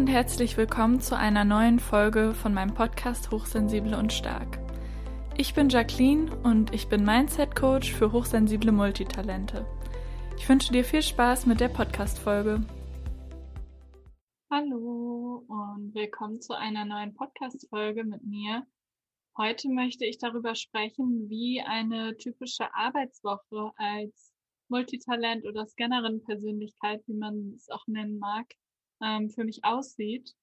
und herzlich willkommen zu einer neuen Folge von meinem Podcast Hochsensible und Stark. Ich bin Jacqueline und ich bin Mindset Coach für hochsensible Multitalente. Ich wünsche dir viel Spaß mit der Podcast-Folge. Hallo und willkommen zu einer neuen Podcast-Folge mit mir. Heute möchte ich darüber sprechen, wie eine typische Arbeitswoche als Multitalent oder Scannerin-Persönlichkeit, wie man es auch nennen mag, ähm, für mich aussieht.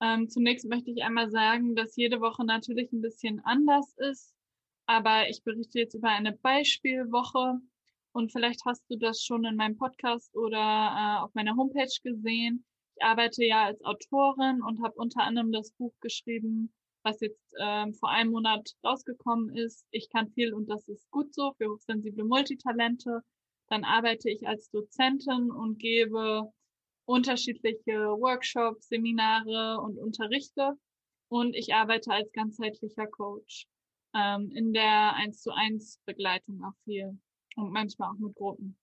Ähm, zunächst möchte ich einmal sagen, dass jede Woche natürlich ein bisschen anders ist, aber ich berichte jetzt über eine Beispielwoche und vielleicht hast du das schon in meinem Podcast oder äh, auf meiner Homepage gesehen. Ich arbeite ja als Autorin und habe unter anderem das Buch geschrieben, was jetzt ähm, vor einem Monat rausgekommen ist. Ich kann viel und das ist gut so für hochsensible Multitalente. Dann arbeite ich als Dozentin und gebe unterschiedliche Workshops, Seminare und unterrichte. Und ich arbeite als ganzheitlicher Coach ähm, in der 1 zu 1 Begleitung auch viel und manchmal auch mit Gruppen.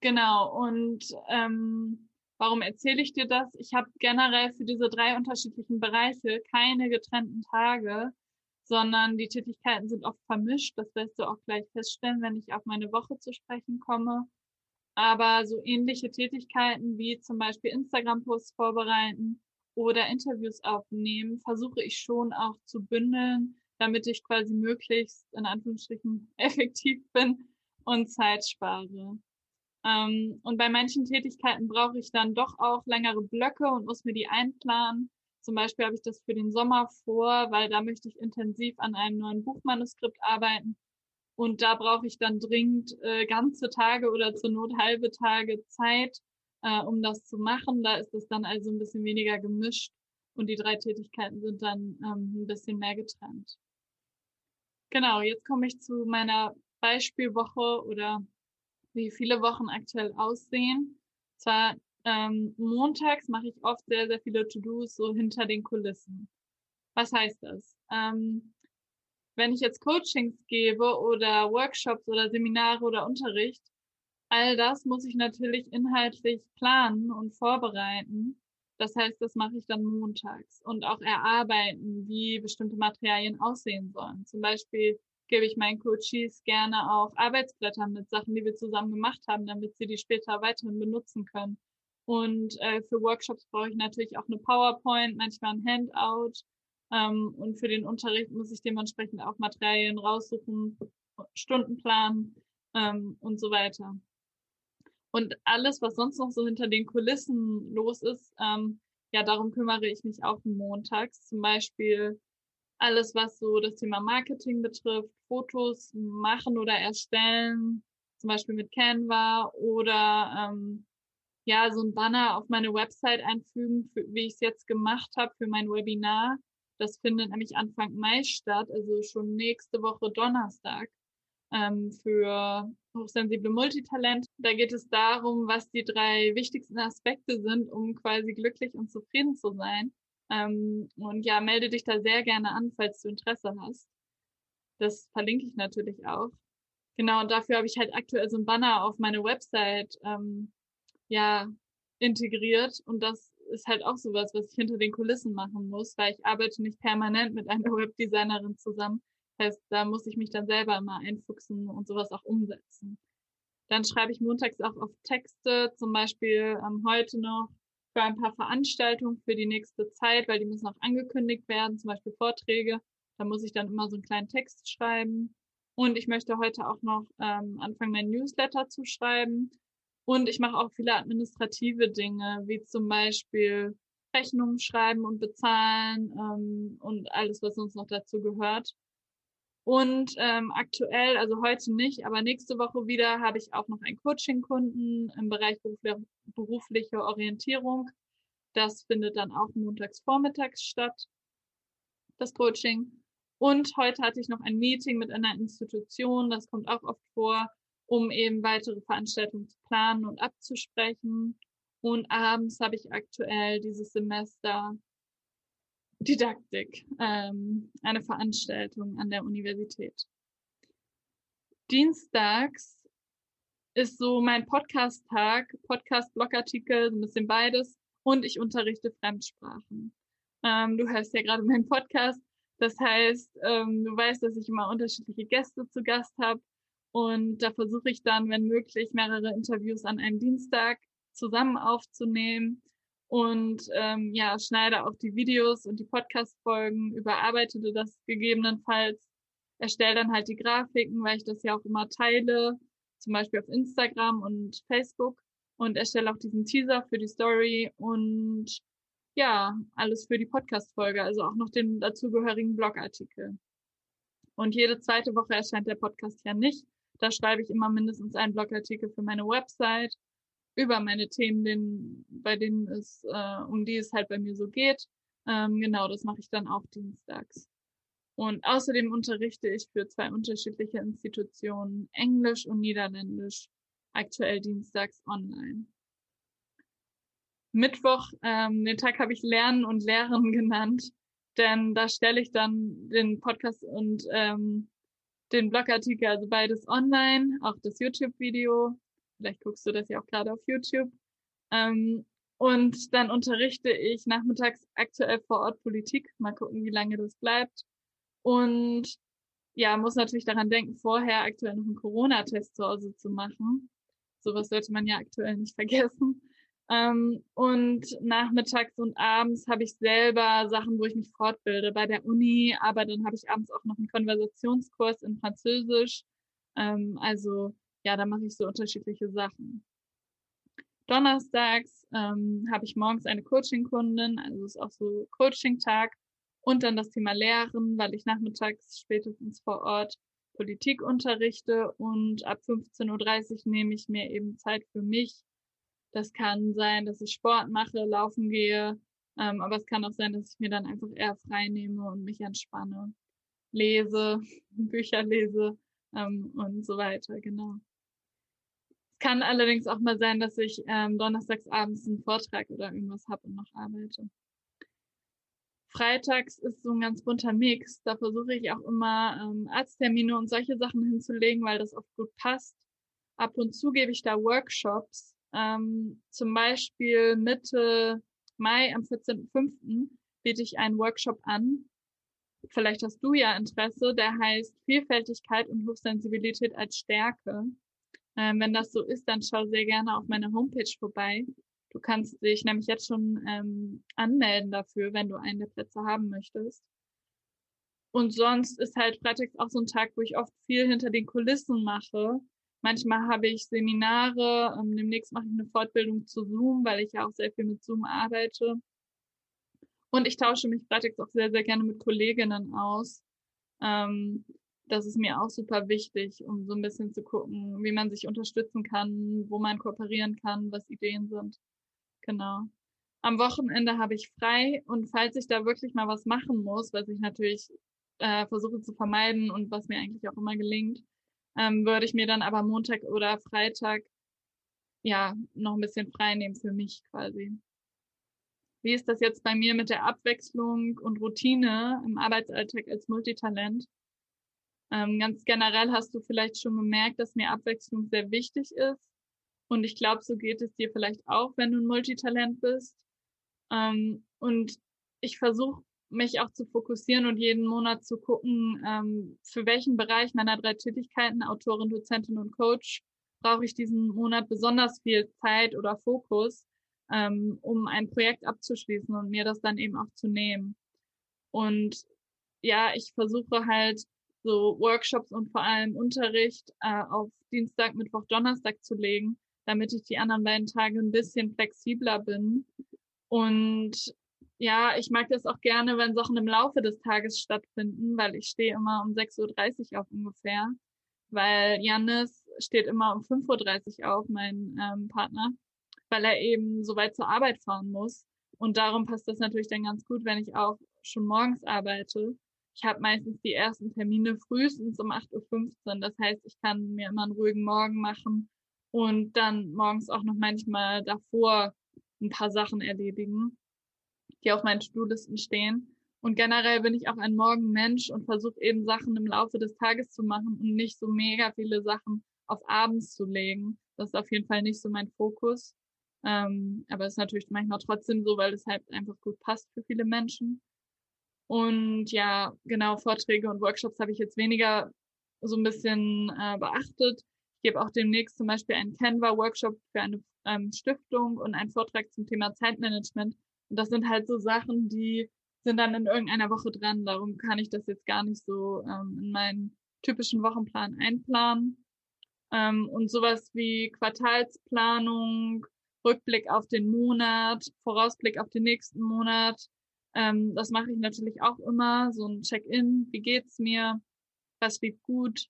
Genau, und ähm, warum erzähle ich dir das? Ich habe generell für diese drei unterschiedlichen Bereiche keine getrennten Tage, sondern die Tätigkeiten sind oft vermischt. Das wirst du auch gleich feststellen, wenn ich auf meine Woche zu sprechen komme. Aber so ähnliche Tätigkeiten wie zum Beispiel Instagram-Posts vorbereiten oder Interviews aufnehmen, versuche ich schon auch zu bündeln, damit ich quasi möglichst in Anführungsstrichen effektiv bin und Zeit spare. Ähm, und bei manchen Tätigkeiten brauche ich dann doch auch längere Blöcke und muss mir die einplanen. Zum Beispiel habe ich das für den Sommer vor, weil da möchte ich intensiv an einem neuen Buchmanuskript arbeiten und da brauche ich dann dringend äh, ganze Tage oder zur Not halbe Tage Zeit, äh, um das zu machen. Da ist es dann also ein bisschen weniger gemischt und die drei Tätigkeiten sind dann ähm, ein bisschen mehr getrennt. Genau, jetzt komme ich zu meiner Beispielwoche oder wie viele Wochen aktuell aussehen. Zwar ähm, montags mache ich oft sehr, sehr viele To-Dos so hinter den Kulissen. Was heißt das? Ähm, wenn ich jetzt Coachings gebe oder Workshops oder Seminare oder Unterricht, all das muss ich natürlich inhaltlich planen und vorbereiten. Das heißt, das mache ich dann montags und auch erarbeiten, wie bestimmte Materialien aussehen sollen. Zum Beispiel gebe ich meinen Coaches gerne auch Arbeitsblätter mit Sachen, die wir zusammen gemacht haben, damit sie die später weiterhin benutzen können. Und äh, für Workshops brauche ich natürlich auch eine PowerPoint, manchmal ein Handout ähm, und für den Unterricht muss ich dementsprechend auch Materialien raussuchen, Stundenplan ähm, und so weiter. Und alles, was sonst noch so hinter den Kulissen los ist, ähm, ja, darum kümmere ich mich auch montags. Zum Beispiel alles, was so das Thema Marketing betrifft, Fotos machen oder erstellen, zum Beispiel mit Canva oder ähm, ja, so ein Banner auf meine Website einfügen, für, wie ich es jetzt gemacht habe für mein Webinar. Das findet nämlich Anfang Mai statt, also schon nächste Woche Donnerstag ähm, für hochsensible Multitalent. Da geht es darum, was die drei wichtigsten Aspekte sind, um quasi glücklich und zufrieden zu sein. Ähm, und ja, melde dich da sehr gerne an, falls du Interesse hast. Das verlinke ich natürlich auch. Genau, und dafür habe ich halt aktuell so ein Banner auf meine Website ähm, ja integriert und das ist halt auch sowas, was ich hinter den Kulissen machen muss, weil ich arbeite nicht permanent mit einer Webdesignerin zusammen. Heißt, da muss ich mich dann selber immer einfuchsen und sowas auch umsetzen. Dann schreibe ich montags auch auf Texte, zum Beispiel ähm, heute noch für ein paar Veranstaltungen für die nächste Zeit, weil die müssen auch angekündigt werden, zum Beispiel Vorträge. Da muss ich dann immer so einen kleinen Text schreiben. Und ich möchte heute auch noch ähm, anfangen, mein Newsletter zu schreiben. Und ich mache auch viele administrative Dinge, wie zum Beispiel Rechnungen schreiben und bezahlen ähm, und alles, was uns noch dazu gehört. Und ähm, aktuell, also heute nicht, aber nächste Woche wieder, habe ich auch noch einen Coaching-Kunden im Bereich berufliche Orientierung. Das findet dann auch montags vormittags statt, das Coaching. Und heute hatte ich noch ein Meeting mit einer Institution, das kommt auch oft vor, um eben weitere Veranstaltungen zu planen und abzusprechen. Und abends habe ich aktuell dieses Semester Didaktik, ähm, eine Veranstaltung an der Universität. Dienstags ist so mein Podcast-Tag, Podcast-Blogartikel, so ein bisschen beides und ich unterrichte Fremdsprachen. Ähm, du hörst ja gerade meinen Podcast. Das heißt, ähm, du weißt, dass ich immer unterschiedliche Gäste zu Gast habe. Und da versuche ich dann, wenn möglich, mehrere Interviews an einem Dienstag zusammen aufzunehmen und ähm, ja, schneide auch die Videos und die Podcast-Folgen, überarbeitete das gegebenenfalls, erstelle dann halt die Grafiken, weil ich das ja auch immer teile, zum Beispiel auf Instagram und Facebook und erstelle auch diesen Teaser für die Story und ja, alles für die Podcast-Folge, also auch noch den dazugehörigen Blogartikel. Und jede zweite Woche erscheint der Podcast ja nicht. Da schreibe ich immer mindestens einen Blogartikel für meine Website über meine Themen, den, bei denen es, äh, um die es halt bei mir so geht. Ähm, genau, das mache ich dann auch dienstags. Und außerdem unterrichte ich für zwei unterschiedliche Institutionen Englisch und Niederländisch, aktuell dienstags online. Mittwoch, ähm, den Tag habe ich Lernen und Lehren genannt, denn da stelle ich dann den Podcast und ähm, den Blogartikel, also beides online, auch das YouTube-Video Vielleicht guckst du das ja auch gerade auf YouTube. Ähm, und dann unterrichte ich nachmittags aktuell vor Ort Politik. Mal gucken, wie lange das bleibt. Und ja, muss natürlich daran denken, vorher aktuell noch einen Corona-Test zu Hause zu machen. Sowas sollte man ja aktuell nicht vergessen. Ähm, und nachmittags und abends habe ich selber Sachen, wo ich mich fortbilde bei der Uni, aber dann habe ich abends auch noch einen Konversationskurs in Französisch. Ähm, also ja, da mache ich so unterschiedliche Sachen. Donnerstags ähm, habe ich morgens eine Coaching-Kundin, also ist auch so Coaching-Tag und dann das Thema Lehren, weil ich nachmittags spätestens vor Ort Politik unterrichte und ab 15.30 Uhr nehme ich mir eben Zeit für mich. Das kann sein, dass ich Sport mache, laufen gehe, ähm, aber es kann auch sein, dass ich mir dann einfach eher frei nehme und mich entspanne, lese, Bücher lese ähm, und so weiter, genau. Es kann allerdings auch mal sein, dass ich ähm, donnerstags abends einen Vortrag oder irgendwas habe und noch arbeite. Freitags ist so ein ganz bunter Mix. Da versuche ich auch immer ähm, Arzttermine und solche Sachen hinzulegen, weil das oft gut passt. Ab und zu gebe ich da Workshops. Ähm, zum Beispiel Mitte Mai am 14.05. biete ich einen Workshop an. Vielleicht hast du ja Interesse. Der heißt Vielfältigkeit und Hochsensibilität als Stärke. Ähm, wenn das so ist, dann schau sehr gerne auf meine Homepage vorbei. Du kannst dich nämlich jetzt schon ähm, anmelden dafür, wenn du einen der Plätze haben möchtest. Und sonst ist halt freitags auch so ein Tag, wo ich oft viel hinter den Kulissen mache. Manchmal habe ich Seminare, ähm, demnächst mache ich eine Fortbildung zu Zoom, weil ich ja auch sehr viel mit Zoom arbeite. Und ich tausche mich freitags auch sehr, sehr gerne mit Kolleginnen aus. Ähm, das ist mir auch super wichtig, um so ein bisschen zu gucken, wie man sich unterstützen kann, wo man kooperieren kann, was Ideen sind. Genau. Am Wochenende habe ich frei und falls ich da wirklich mal was machen muss, was ich natürlich äh, versuche zu vermeiden und was mir eigentlich auch immer gelingt, ähm, würde ich mir dann aber Montag oder Freitag ja noch ein bisschen frei nehmen für mich quasi. Wie ist das jetzt bei mir mit der Abwechslung und Routine im Arbeitsalltag als Multitalent? Ähm, ganz generell hast du vielleicht schon gemerkt, dass mir Abwechslung sehr wichtig ist. Und ich glaube, so geht es dir vielleicht auch, wenn du ein Multitalent bist. Ähm, und ich versuche mich auch zu fokussieren und jeden Monat zu gucken, ähm, für welchen Bereich meiner drei Tätigkeiten, Autorin, Dozentin und Coach, brauche ich diesen Monat besonders viel Zeit oder Fokus, ähm, um ein Projekt abzuschließen und mir das dann eben auch zu nehmen. Und ja, ich versuche halt so Workshops und vor allem Unterricht äh, auf Dienstag, Mittwoch, Donnerstag zu legen, damit ich die anderen beiden Tage ein bisschen flexibler bin. Und ja, ich mag das auch gerne, wenn Sachen im Laufe des Tages stattfinden, weil ich stehe immer um 6.30 Uhr auf ungefähr, weil Janis steht immer um 5.30 Uhr auf, mein ähm, Partner, weil er eben so weit zur Arbeit fahren muss. Und darum passt das natürlich dann ganz gut, wenn ich auch schon morgens arbeite ich habe meistens die ersten Termine frühestens um 8.15 Uhr. Das heißt, ich kann mir immer einen ruhigen Morgen machen und dann morgens auch noch manchmal davor ein paar Sachen erledigen, die auf meinen To-Do-Listen stehen. Und generell bin ich auch ein Morgenmensch und versuche eben Sachen im Laufe des Tages zu machen und nicht so mega viele Sachen auf abends zu legen. Das ist auf jeden Fall nicht so mein Fokus. Ähm, aber es ist natürlich manchmal trotzdem so, weil es halt einfach gut passt für viele Menschen. Und ja, genau, Vorträge und Workshops habe ich jetzt weniger so ein bisschen äh, beachtet. Ich gebe auch demnächst zum Beispiel einen Canva-Workshop für eine ähm, Stiftung und einen Vortrag zum Thema Zeitmanagement. Und das sind halt so Sachen, die sind dann in irgendeiner Woche dran. Darum kann ich das jetzt gar nicht so ähm, in meinen typischen Wochenplan einplanen. Ähm, und sowas wie Quartalsplanung, Rückblick auf den Monat, Vorausblick auf den nächsten Monat. Ähm, das mache ich natürlich auch immer. So ein Check-in. Wie geht's mir? Was lief gut?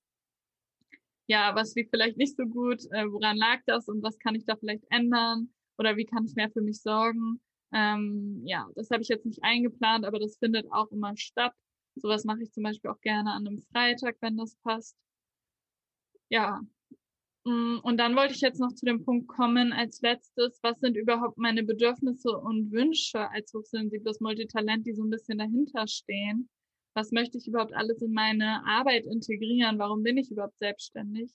Ja, was lief vielleicht nicht so gut? Äh, woran lag das und was kann ich da vielleicht ändern? Oder wie kann ich mehr für mich sorgen? Ähm, ja, das habe ich jetzt nicht eingeplant, aber das findet auch immer statt. Sowas mache ich zum Beispiel auch gerne an einem Freitag, wenn das passt. Ja. Mm, und dann wollte ich jetzt noch zu dem Punkt kommen, als letztes, was sind überhaupt meine Bedürfnisse und Wünsche als hochsensibles Multitalent, die so ein bisschen dahinter stehen? Was möchte ich überhaupt alles in meine Arbeit integrieren? Warum bin ich überhaupt selbstständig?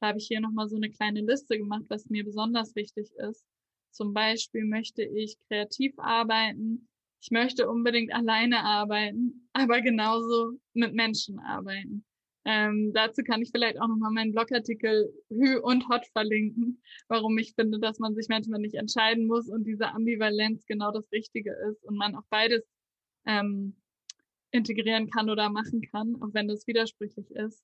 Da habe ich hier nochmal so eine kleine Liste gemacht, was mir besonders wichtig ist. Zum Beispiel möchte ich kreativ arbeiten. Ich möchte unbedingt alleine arbeiten, aber genauso mit Menschen arbeiten. Ähm, dazu kann ich vielleicht auch nochmal meinen Blogartikel Hü und Hot verlinken, warum ich finde, dass man sich manchmal nicht entscheiden muss und diese Ambivalenz genau das Richtige ist und man auch beides ähm, integrieren kann oder machen kann, auch wenn das widersprüchlich ist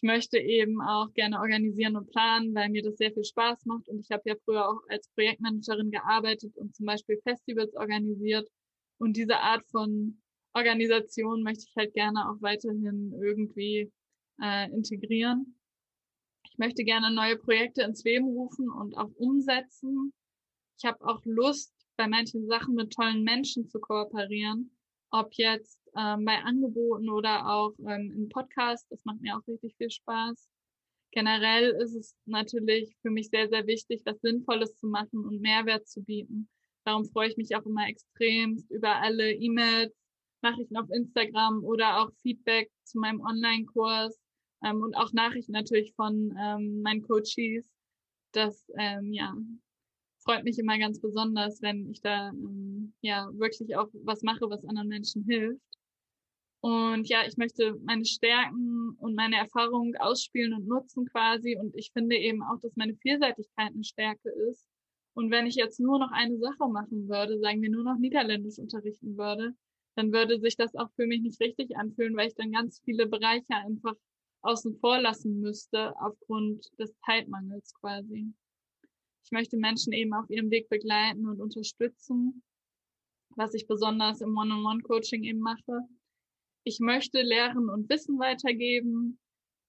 ich möchte eben auch gerne organisieren und planen, weil mir das sehr viel Spaß macht. Und ich habe ja früher auch als Projektmanagerin gearbeitet und zum Beispiel Festivals organisiert. Und diese Art von Organisation möchte ich halt gerne auch weiterhin irgendwie äh, integrieren. Ich möchte gerne neue Projekte ins Leben rufen und auch umsetzen. Ich habe auch Lust, bei manchen Sachen mit tollen Menschen zu kooperieren. Ob jetzt ähm, bei Angeboten oder auch ähm, im Podcast. Das macht mir auch richtig viel Spaß. Generell ist es natürlich für mich sehr, sehr wichtig, was Sinnvolles zu machen und Mehrwert zu bieten. Darum freue ich mich auch immer extremst über alle E-Mails, Nachrichten auf Instagram oder auch Feedback zu meinem Online-Kurs ähm, und auch Nachrichten natürlich von ähm, meinen Coaches. Das ähm, ja, freut mich immer ganz besonders, wenn ich da ähm, ja wirklich auch was mache, was anderen Menschen hilft. Und ja, ich möchte meine Stärken und meine Erfahrungen ausspielen und nutzen quasi. Und ich finde eben auch, dass meine Vielseitigkeit eine Stärke ist. Und wenn ich jetzt nur noch eine Sache machen würde, sagen wir nur noch Niederländisch unterrichten würde, dann würde sich das auch für mich nicht richtig anfühlen, weil ich dann ganz viele Bereiche einfach außen vor lassen müsste aufgrund des Zeitmangels quasi. Ich möchte Menschen eben auf ihrem Weg begleiten und unterstützen, was ich besonders im One-on-One-Coaching eben mache ich möchte Lehren und Wissen weitergeben,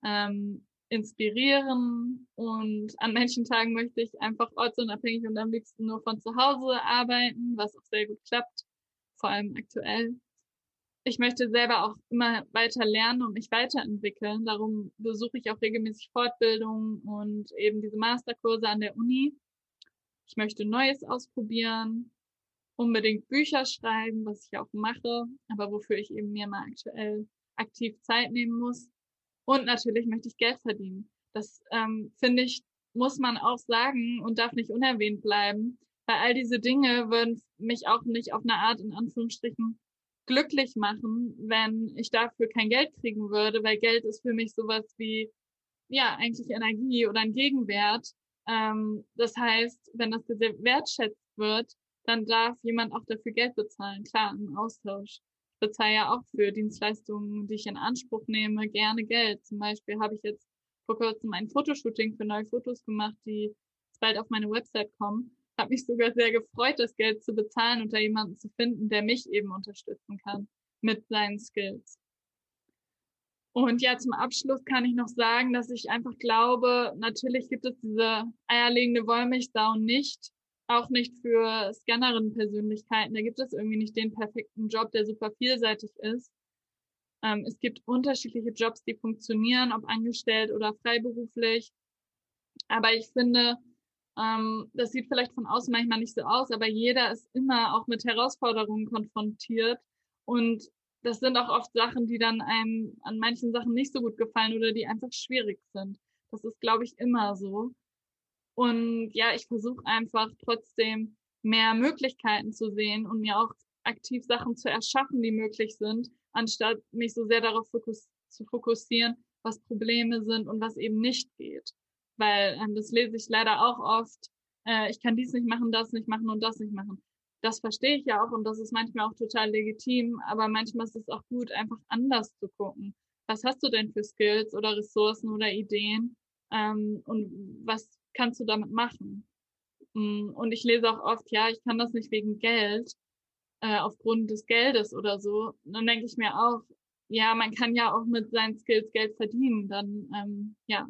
ähm, inspirieren und an manchen Tagen möchte ich einfach ortsunabhängig und am liebsten nur von zu Hause arbeiten, was auch sehr gut klappt, vor allem aktuell. Ich möchte selber auch immer weiter lernen und mich weiterentwickeln. Darum besuche ich auch regelmäßig Fortbildungen und eben diese Masterkurse an der Uni. Ich möchte Neues ausprobieren unbedingt Bücher schreiben, was ich auch mache, aber wofür ich eben mir mal aktuell aktiv Zeit nehmen muss. Und natürlich möchte ich Geld verdienen. Das ähm, finde ich, muss man auch sagen und darf nicht unerwähnt bleiben, weil all diese Dinge würden mich auch nicht auf eine Art in Anführungsstrichen glücklich machen, wenn ich dafür kein Geld kriegen würde, weil Geld ist für mich sowas wie, ja, eigentlich Energie oder ein Gegenwert. Ähm, das heißt, wenn das wertschätzt wird, dann darf jemand auch dafür Geld bezahlen. Klar, im Austausch. Ich bezahle ja auch für Dienstleistungen, die ich in Anspruch nehme, gerne Geld. Zum Beispiel habe ich jetzt vor kurzem ein Fotoshooting für neue Fotos gemacht, die bald auf meine Website kommen. Habe mich sogar sehr gefreut, das Geld zu bezahlen und da jemanden zu finden, der mich eben unterstützen kann mit seinen Skills. Und ja, zum Abschluss kann ich noch sagen, dass ich einfach glaube, natürlich gibt es diese eierlegende Wollmilchsau nicht auch nicht für Scannerin-Persönlichkeiten. Da gibt es irgendwie nicht den perfekten Job, der super vielseitig ist. Ähm, es gibt unterschiedliche Jobs, die funktionieren, ob angestellt oder freiberuflich. Aber ich finde, ähm, das sieht vielleicht von außen manchmal nicht so aus, aber jeder ist immer auch mit Herausforderungen konfrontiert. Und das sind auch oft Sachen, die dann einem an manchen Sachen nicht so gut gefallen oder die einfach schwierig sind. Das ist, glaube ich, immer so. Und ja, ich versuche einfach trotzdem mehr Möglichkeiten zu sehen und mir auch aktiv Sachen zu erschaffen, die möglich sind, anstatt mich so sehr darauf fokus zu fokussieren, was Probleme sind und was eben nicht geht. Weil ähm, das lese ich leider auch oft. Äh, ich kann dies nicht machen, das nicht machen und das nicht machen. Das verstehe ich ja auch und das ist manchmal auch total legitim, aber manchmal ist es auch gut, einfach anders zu gucken. Was hast du denn für Skills oder Ressourcen oder Ideen ähm, und was kannst du damit machen? Mm, und ich lese auch oft, ja, ich kann das nicht wegen Geld, äh, aufgrund des Geldes oder so. Und dann denke ich mir auch, ja, man kann ja auch mit seinen Skills Geld verdienen. Dann, ähm, ja.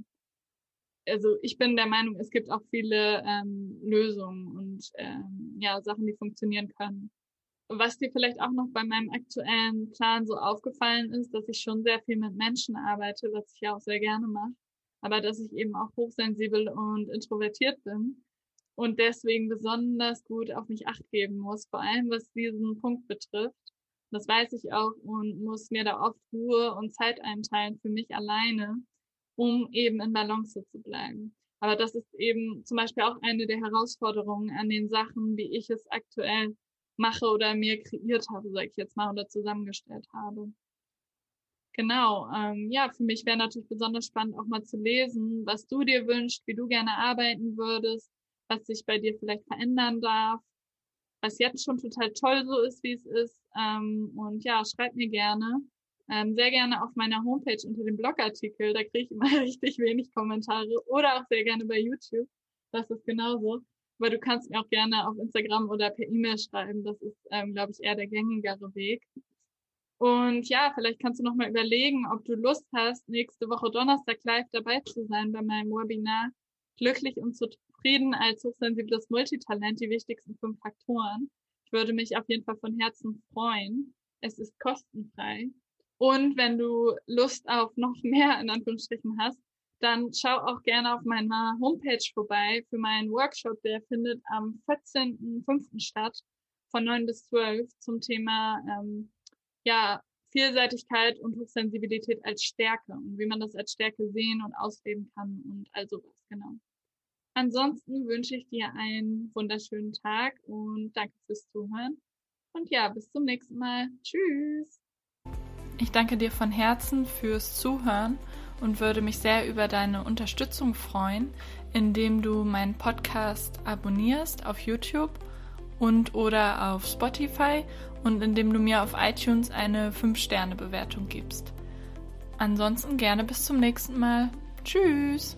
Also ich bin der Meinung, es gibt auch viele ähm, Lösungen und ähm, ja, Sachen, die funktionieren können. Was dir vielleicht auch noch bei meinem aktuellen Plan so aufgefallen ist, dass ich schon sehr viel mit Menschen arbeite, was ich ja auch sehr gerne mache, aber dass ich eben auch hochsensibel und introvertiert bin und deswegen besonders gut auf mich acht geben muss, vor allem was diesen Punkt betrifft. Das weiß ich auch und muss mir da oft Ruhe und Zeit einteilen für mich alleine, um eben in Balance zu bleiben. Aber das ist eben zum Beispiel auch eine der Herausforderungen an den Sachen, wie ich es aktuell mache oder mir kreiert habe, sag ich jetzt mal, oder zusammengestellt habe. Genau, ähm, ja, für mich wäre natürlich besonders spannend, auch mal zu lesen, was du dir wünschst, wie du gerne arbeiten würdest, was sich bei dir vielleicht verändern darf, was jetzt schon total toll so ist, wie es ist. Ähm, und ja, schreib mir gerne. Ähm, sehr gerne auf meiner Homepage unter dem Blogartikel, da kriege ich immer richtig wenig Kommentare oder auch sehr gerne bei YouTube. Das ist genauso. Aber du kannst mir auch gerne auf Instagram oder per E-Mail schreiben. Das ist, ähm, glaube ich, eher der gängigere Weg. Und ja, vielleicht kannst du noch mal überlegen, ob du Lust hast, nächste Woche Donnerstag live dabei zu sein bei meinem Webinar Glücklich und zufrieden als hochsensibles Multitalent die wichtigsten fünf Faktoren. Ich würde mich auf jeden Fall von Herzen freuen. Es ist kostenfrei. Und wenn du Lust auf noch mehr in Anführungsstrichen hast, dann schau auch gerne auf meiner Homepage vorbei für meinen Workshop. Der findet am 14.05. statt von 9 bis 12 zum Thema ähm, ja, Vielseitigkeit und Hochsensibilität als Stärke und wie man das als Stärke sehen und ausleben kann und all sowas, genau. Ansonsten wünsche ich dir einen wunderschönen Tag und danke fürs Zuhören. Und ja, bis zum nächsten Mal. Tschüss. Ich danke dir von Herzen fürs Zuhören und würde mich sehr über deine Unterstützung freuen, indem du meinen Podcast abonnierst auf YouTube und oder auf Spotify und indem du mir auf iTunes eine 5-Sterne-Bewertung gibst. Ansonsten gerne bis zum nächsten Mal. Tschüss!